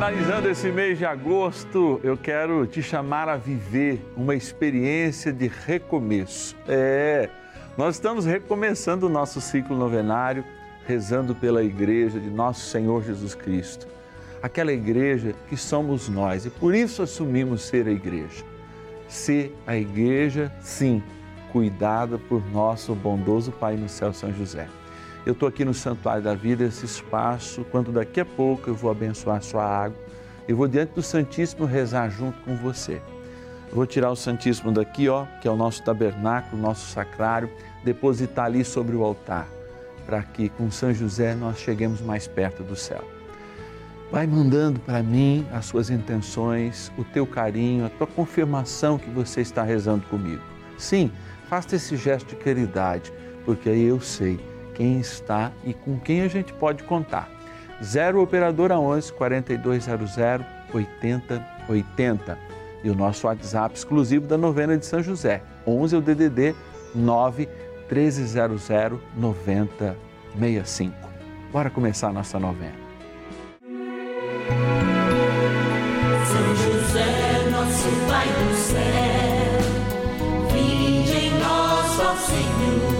finalizando esse mês de agosto, eu quero te chamar a viver uma experiência de recomeço. É, nós estamos recomeçando o nosso ciclo novenário, rezando pela igreja de nosso Senhor Jesus Cristo. Aquela igreja que somos nós e por isso assumimos ser a igreja. Ser a igreja, sim, cuidada por nosso bondoso Pai no céu, São José. Eu estou aqui no Santuário da Vida, esse espaço, quando daqui a pouco eu vou abençoar a sua água, eu vou diante do Santíssimo rezar junto com você. Vou tirar o Santíssimo daqui, ó, que é o nosso tabernáculo, o nosso sacrário, depositar ali sobre o altar, para que com São José nós cheguemos mais perto do céu. Vai mandando para mim as suas intenções, o teu carinho, a tua confirmação que você está rezando comigo. Sim, faça esse gesto de caridade, porque aí eu sei quem está e com quem a gente pode contar. 0 Operadora 11 4200 8080 e o nosso WhatsApp exclusivo da novena de São José. 11 é o DDD 9 1300 9065. Bora começar a nossa novena. São José, nosso Pai do céu, vinde em nós, ó Senhor,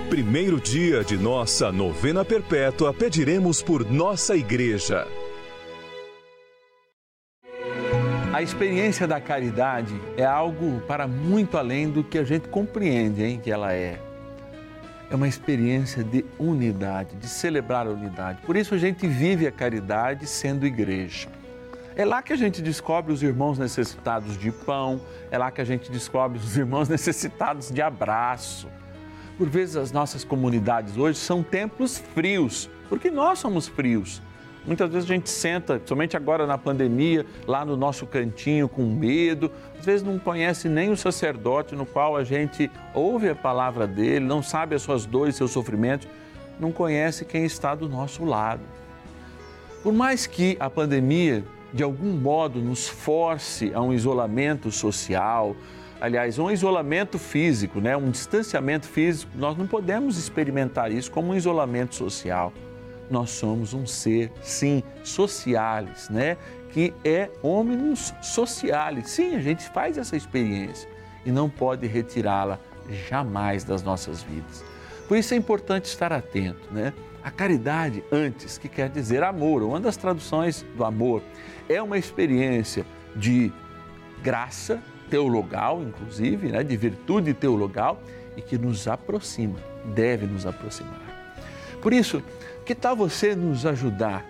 primeiro dia de nossa novena perpétua, pediremos por nossa igreja. A experiência da caridade é algo para muito além do que a gente compreende, hein, que ela é. É uma experiência de unidade, de celebrar a unidade. Por isso a gente vive a caridade sendo igreja. É lá que a gente descobre os irmãos necessitados de pão, é lá que a gente descobre os irmãos necessitados de abraço. Por vezes as nossas comunidades hoje são templos frios, porque nós somos frios. Muitas vezes a gente senta, somente agora na pandemia, lá no nosso cantinho com medo, às vezes não conhece nem o sacerdote no qual a gente ouve a palavra dele, não sabe as suas dores, seus sofrimentos, não conhece quem está do nosso lado. Por mais que a pandemia de algum modo nos force a um isolamento social, aliás, um isolamento físico, né? um distanciamento físico, nós não podemos experimentar isso como um isolamento social. Nós somos um ser, sim, socialis, né? que é hominus socialis. Sim, a gente faz essa experiência e não pode retirá-la jamais das nossas vidas. Por isso é importante estar atento, né? A caridade, antes, que quer dizer amor, uma das traduções do amor, é uma experiência de graça teologal, inclusive, né? de virtude teologal e que nos aproxima, deve nos aproximar. Por isso, que tal você nos ajudar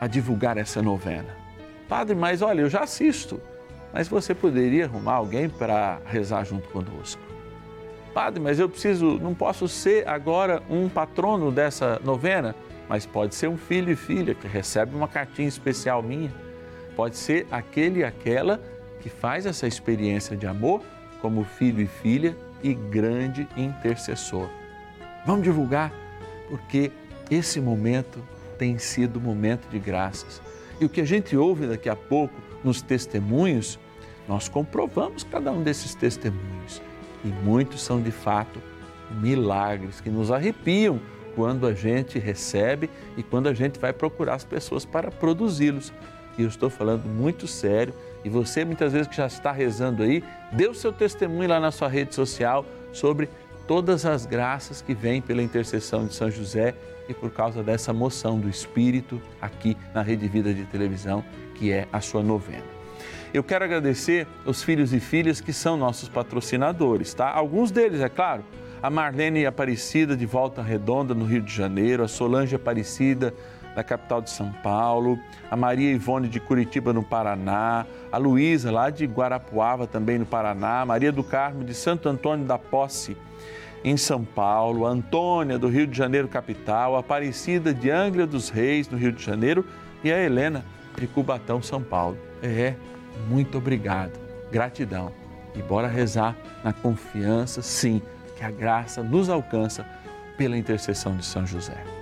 a divulgar essa novena? Padre, mas olha, eu já assisto, mas você poderia arrumar alguém para rezar junto conosco? Padre, mas eu preciso, não posso ser agora um patrono dessa novena, mas pode ser um filho e filha que recebe uma cartinha especial minha. Pode ser aquele e aquela que faz essa experiência de amor como filho e filha e grande intercessor. Vamos divulgar, porque esse momento tem sido momento de graças. E o que a gente ouve daqui a pouco nos testemunhos, nós comprovamos cada um desses testemunhos. E muitos são de fato milagres que nos arrepiam quando a gente recebe e quando a gente vai procurar as pessoas para produzi-los. E eu estou falando muito sério. E você, muitas vezes que já está rezando aí, dê o seu testemunho lá na sua rede social sobre todas as graças que vêm pela intercessão de São José e por causa dessa moção do Espírito aqui na Rede Vida de Televisão, que é a sua novena. Eu quero agradecer os filhos e filhas que são nossos patrocinadores, tá? Alguns deles, é claro, a Marlene Aparecida de Volta Redonda, no Rio de Janeiro, a Solange Aparecida, da capital de São Paulo, a Maria Ivone de Curitiba, no Paraná, a Luísa, lá de Guarapuava, também no Paraná, a Maria do Carmo de Santo Antônio da Posse, em São Paulo, a Antônia do Rio de Janeiro, capital, a Aparecida de Angra dos Reis, no Rio de Janeiro, e a Helena de Cubatão, São Paulo. É, muito obrigado, gratidão. E bora rezar na confiança, sim que a graça nos alcança pela intercessão de São José.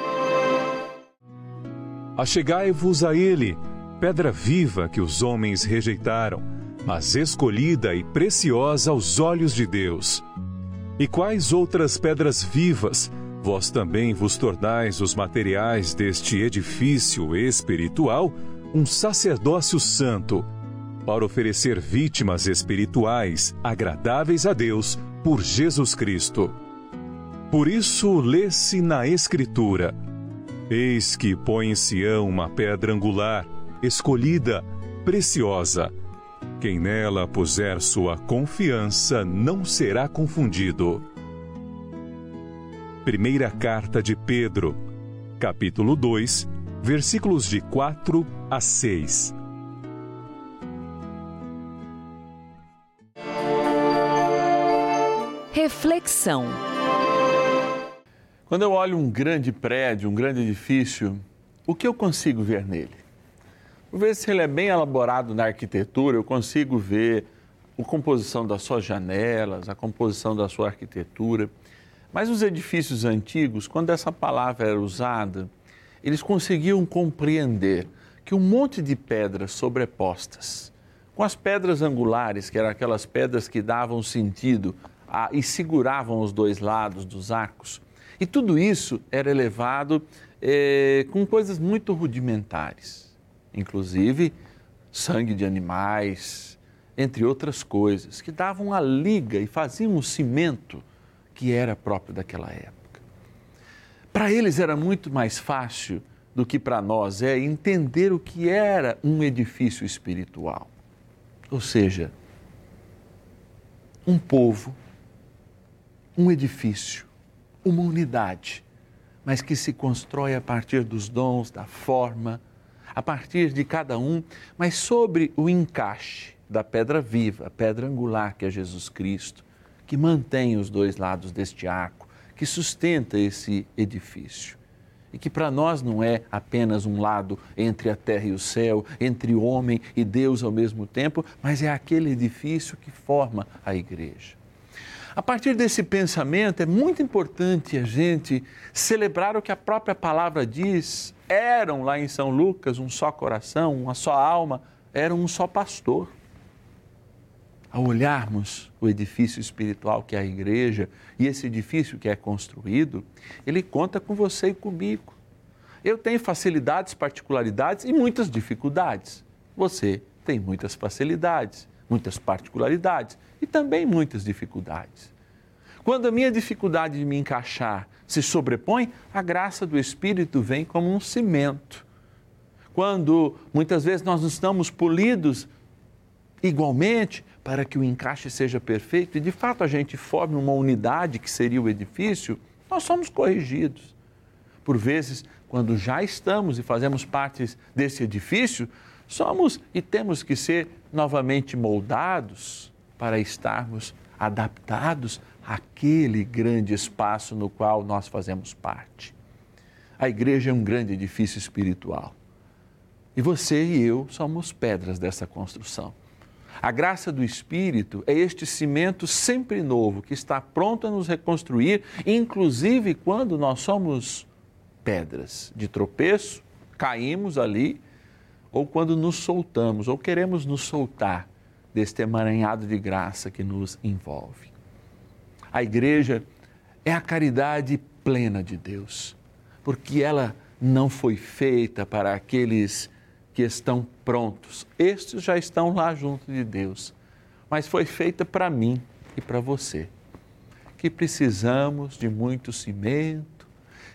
Achegai-vos a Ele, pedra viva que os homens rejeitaram, mas escolhida e preciosa aos olhos de Deus. E quais outras pedras vivas vós também vos tornais os materiais deste edifício espiritual um sacerdócio santo, para oferecer vítimas espirituais agradáveis a Deus por Jesus Cristo. Por isso, lê-se na Escritura: Eis que põe em Sião uma pedra angular, escolhida, preciosa. Quem nela puser sua confiança não será confundido. Primeira Carta de Pedro, capítulo 2, versículos de 4 a 6. Reflexão. Quando eu olho um grande prédio, um grande edifício, o que eu consigo ver nele? Por ver se ele é bem elaborado na arquitetura, eu consigo ver a composição das suas janelas, a composição da sua arquitetura. Mas os edifícios antigos, quando essa palavra era usada, eles conseguiam compreender que um monte de pedras sobrepostas, com as pedras angulares, que eram aquelas pedras que davam sentido a, e seguravam os dois lados dos arcos, e tudo isso era elevado eh, com coisas muito rudimentares, inclusive sangue de animais, entre outras coisas, que davam a liga e faziam um cimento que era próprio daquela época. Para eles era muito mais fácil do que para nós é entender o que era um edifício espiritual. Ou seja, um povo, um edifício, uma unidade, mas que se constrói a partir dos dons, da forma, a partir de cada um, mas sobre o encaixe da pedra viva, a pedra angular que é Jesus Cristo, que mantém os dois lados deste arco, que sustenta esse edifício. E que para nós não é apenas um lado entre a terra e o céu, entre o homem e Deus ao mesmo tempo, mas é aquele edifício que forma a igreja. A partir desse pensamento, é muito importante a gente celebrar o que a própria palavra diz. Eram lá em São Lucas um só coração, uma só alma, eram um só pastor. Ao olharmos o edifício espiritual que é a igreja e esse edifício que é construído, ele conta com você e comigo. Eu tenho facilidades, particularidades e muitas dificuldades. Você tem muitas facilidades, muitas particularidades e também muitas dificuldades. Quando a minha dificuldade de me encaixar se sobrepõe, a graça do Espírito vem como um cimento. Quando muitas vezes nós não estamos polidos igualmente para que o encaixe seja perfeito e de fato a gente forme uma unidade que seria o edifício, nós somos corrigidos. Por vezes, quando já estamos e fazemos parte desse edifício, somos e temos que ser novamente moldados para estarmos adaptados àquele grande espaço no qual nós fazemos parte. A igreja é um grande edifício espiritual. E você e eu somos pedras dessa construção. A graça do Espírito é este cimento sempre novo que está pronto a nos reconstruir, inclusive quando nós somos pedras de tropeço, caímos ali, ou quando nos soltamos, ou queremos nos soltar deste emaranhado de graça que nos envolve. A igreja é a caridade plena de Deus, porque ela não foi feita para aqueles que estão prontos. Estes já estão lá junto de Deus, mas foi feita para mim e para você, que precisamos de muito cimento,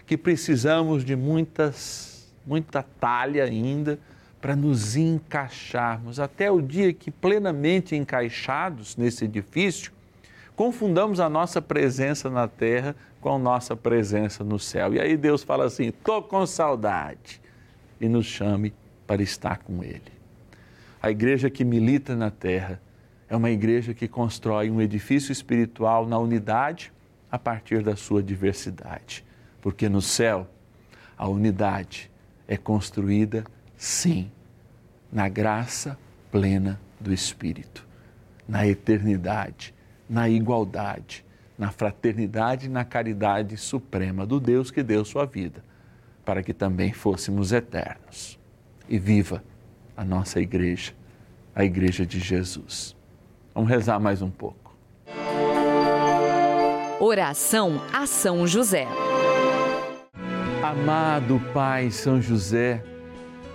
que precisamos de muitas, muita talha ainda para nos encaixarmos até o dia que plenamente encaixados nesse edifício, confundamos a nossa presença na terra com a nossa presença no céu. E aí Deus fala assim: "Tô com saudade" e nos chame para estar com ele. A igreja que milita na terra é uma igreja que constrói um edifício espiritual na unidade a partir da sua diversidade. Porque no céu a unidade é construída, sim, na graça plena do Espírito, na eternidade, na igualdade, na fraternidade e na caridade suprema do Deus que deu sua vida, para que também fôssemos eternos. E viva a nossa igreja, a igreja de Jesus. Vamos rezar mais um pouco. Oração a São José. Amado Pai São José,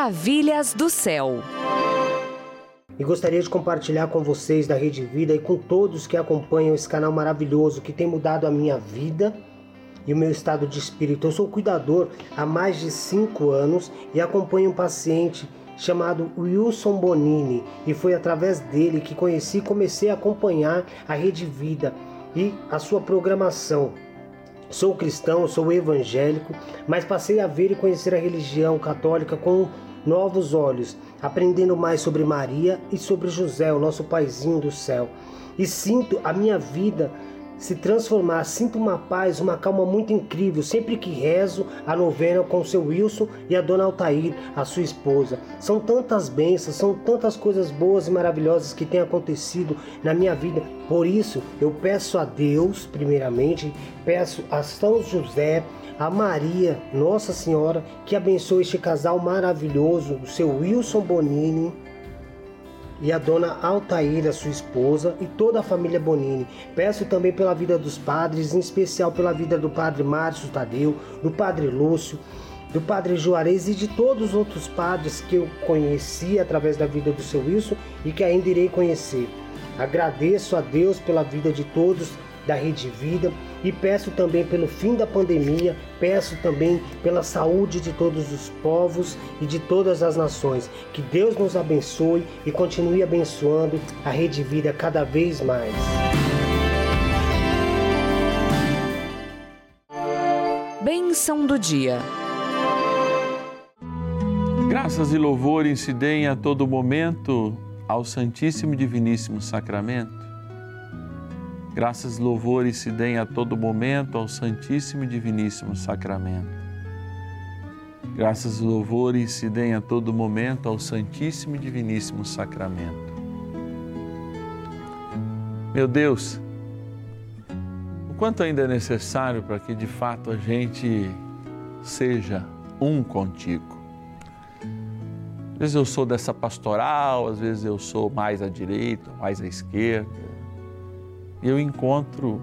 Maravilhas do céu. E gostaria de compartilhar com vocês da Rede Vida e com todos que acompanham esse canal maravilhoso que tem mudado a minha vida e o meu estado de espírito. Eu sou cuidador há mais de cinco anos e acompanho um paciente chamado Wilson Bonini e foi através dele que conheci e comecei a acompanhar a Rede Vida e a sua programação. Sou cristão, sou evangélico, mas passei a ver e conhecer a religião católica com novos olhos, aprendendo mais sobre Maria e sobre José, o nosso paizinho do céu. E sinto a minha vida se transformar. Sinto uma paz, uma calma muito incrível sempre que rezo a novena com o seu Wilson e a dona Altair, a sua esposa. São tantas bênçãos, são tantas coisas boas e maravilhosas que têm acontecido na minha vida. Por isso, eu peço a Deus, primeiramente, peço a São José, a Maria, Nossa Senhora, que abençoe este casal maravilhoso, o seu Wilson Bonini e a dona Altaíra, sua esposa, e toda a família Bonini. Peço também pela vida dos padres, em especial pela vida do padre Márcio Tadeu, do padre Lúcio, do padre Juarez e de todos os outros padres que eu conheci através da vida do seu Wilson e que ainda irei conhecer. Agradeço a Deus pela vida de todos da Rede Vida e peço também pelo fim da pandemia, peço também pela saúde de todos os povos e de todas as nações. Que Deus nos abençoe e continue abençoando a Rede Vida cada vez mais. Bênção do dia. Graças e louvores se deem a todo momento ao Santíssimo e Diviníssimo Sacramento. Graças louvores se deem a todo momento ao Santíssimo e Diviníssimo Sacramento. Graças louvores se deem a todo momento ao Santíssimo e Diviníssimo Sacramento. Meu Deus, o quanto ainda é necessário para que de fato a gente seja um contigo. Às vezes eu sou dessa pastoral, às vezes eu sou mais à direita, mais à esquerda eu encontro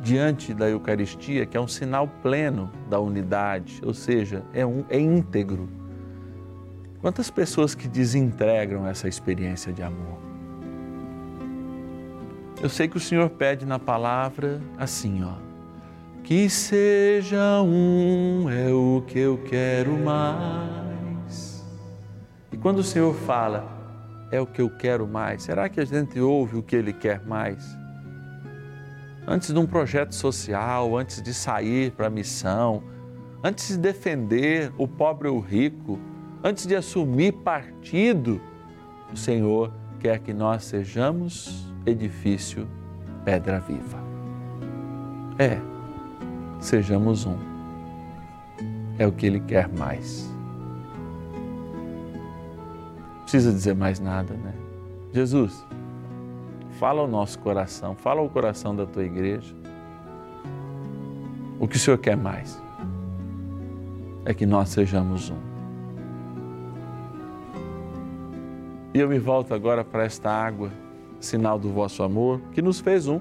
diante da Eucaristia, que é um sinal pleno da unidade, ou seja, é, um, é íntegro. Quantas pessoas que desintegram essa experiência de amor? Eu sei que o Senhor pede na palavra assim, ó. Que seja um é o que eu quero mais. E quando o Senhor fala, é o que eu quero mais? Será que a gente ouve o que ele quer mais? Antes de um projeto social, antes de sair para a missão, antes de defender o pobre ou o rico, antes de assumir partido, o Senhor quer que nós sejamos edifício pedra viva. É, sejamos um. É o que Ele quer mais precisa dizer mais nada, né? Jesus, fala ao nosso coração, fala ao coração da tua igreja. O que o Senhor quer mais é que nós sejamos um. E eu me volto agora para esta água, sinal do vosso amor, que nos fez um,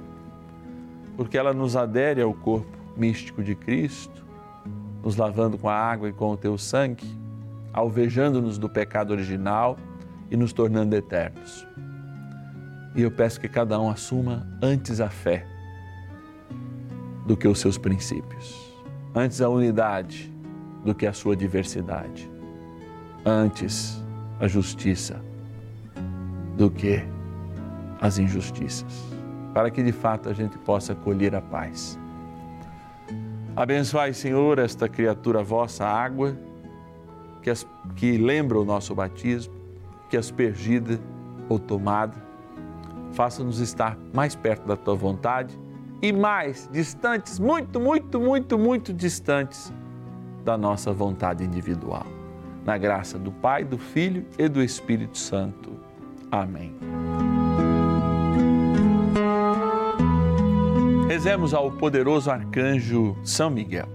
porque ela nos adere ao corpo místico de Cristo, nos lavando com a água e com o teu sangue, alvejando-nos do pecado original e nos tornando eternos. E eu peço que cada um assuma antes a fé do que os seus princípios, antes a unidade do que a sua diversidade, antes a justiça do que as injustiças, para que de fato a gente possa colher a paz. Abençoai, Senhor, esta criatura vossa água, que, as, que lembra o nosso batismo, que aspergida ou tomada, faça-nos estar mais perto da tua vontade e mais distantes, muito, muito, muito, muito distantes da nossa vontade individual. Na graça do Pai, do Filho e do Espírito Santo. Amém. Rezemos ao poderoso arcanjo São Miguel.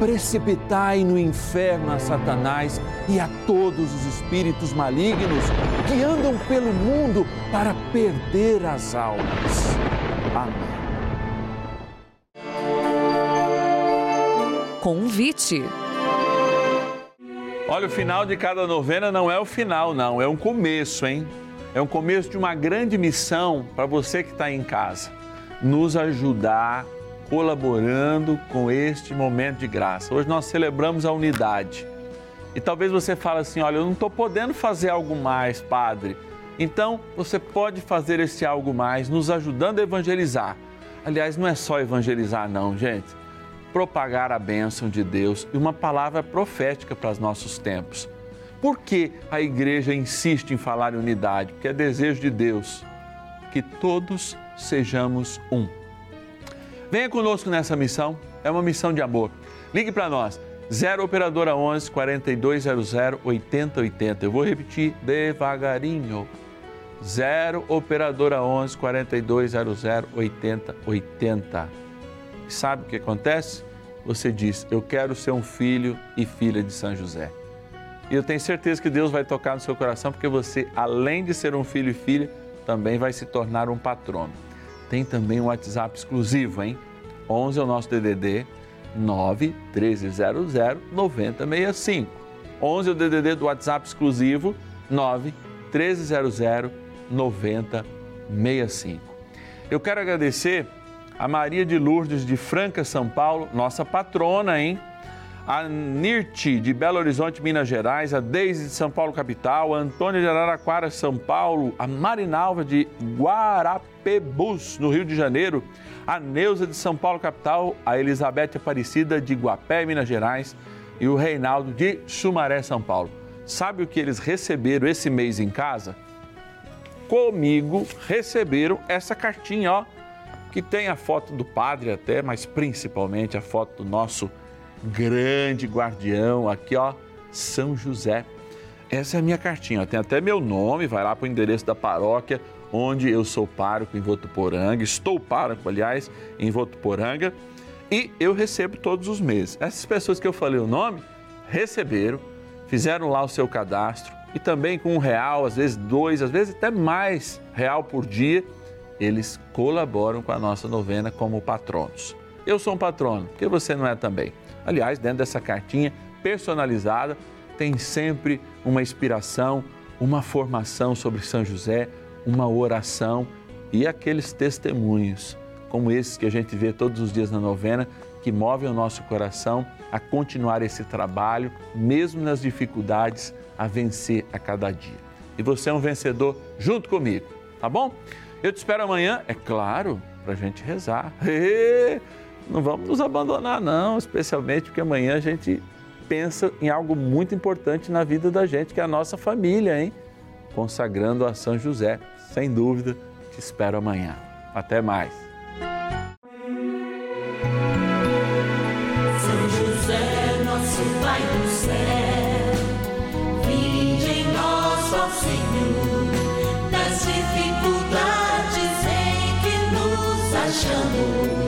precipitai no inferno a Satanás e a todos os espíritos malignos que andam pelo mundo para perder as almas. Amém. Convite. Olha, o final de cada novena não é o final, não, é um começo, hein? É um começo de uma grande missão para você que está em casa. Nos ajudar colaborando com este momento de graça. Hoje nós celebramos a unidade. E talvez você fale assim: olha, eu não estou podendo fazer algo mais, Padre. Então você pode fazer esse algo mais nos ajudando a evangelizar. Aliás, não é só evangelizar, não, gente propagar a bênção de Deus e uma palavra profética para os nossos tempos. Por que a igreja insiste em falar em unidade? Porque é desejo de Deus que todos sejamos um. Venha conosco nessa missão, é uma missão de amor. Ligue para nós, 0 Operadora 11 4200 8080. Eu vou repetir devagarinho. 0 Operadora 11 4200 8080 sabe o que acontece? Você diz: Eu quero ser um filho e filha de São José. E eu tenho certeza que Deus vai tocar no seu coração, porque você, além de ser um filho e filha, também vai se tornar um patrono. Tem também um WhatsApp exclusivo, hein? 11 é o nosso DDD 9 1300 9065. 11 é o DDD do WhatsApp exclusivo 9 1300 9065. Eu quero agradecer a Maria de Lourdes de Franca, São Paulo, nossa patrona, hein? A Nirti de Belo Horizonte, Minas Gerais, a Deise de São Paulo, capital, a Antônia de Araraquara, São Paulo, a Marinalva de Guarapebus, no Rio de Janeiro, a Neuza de São Paulo, capital, a Elizabeth Aparecida de Guapé, Minas Gerais e o Reinaldo de Sumaré, São Paulo. Sabe o que eles receberam esse mês em casa? Comigo receberam essa cartinha, ó que tem a foto do padre até, mas principalmente a foto do nosso grande guardião aqui, ó, São José. Essa é a minha cartinha, ó. tem até meu nome, vai lá para o endereço da paróquia onde eu sou pároco em Votuporanga, estou pároco, aliás, em Votuporanga, e eu recebo todos os meses. Essas pessoas que eu falei o nome, receberam, fizeram lá o seu cadastro, e também com um real, às vezes dois, às vezes até mais real por dia, eles colaboram com a nossa novena como patronos. Eu sou um patrono, porque você não é também. Aliás, dentro dessa cartinha personalizada, tem sempre uma inspiração, uma formação sobre São José, uma oração e aqueles testemunhos, como esses que a gente vê todos os dias na novena, que movem o nosso coração a continuar esse trabalho, mesmo nas dificuldades, a vencer a cada dia. E você é um vencedor junto comigo, tá bom? Eu te espero amanhã, é claro, para a gente rezar. não vamos nos abandonar, não, especialmente porque amanhã a gente pensa em algo muito importante na vida da gente, que é a nossa família, hein? Consagrando a São José. Sem dúvida, te espero amanhã. Até mais. São José, nosso Pai do céu, em Senhor, das dificuldades em que nos achamos.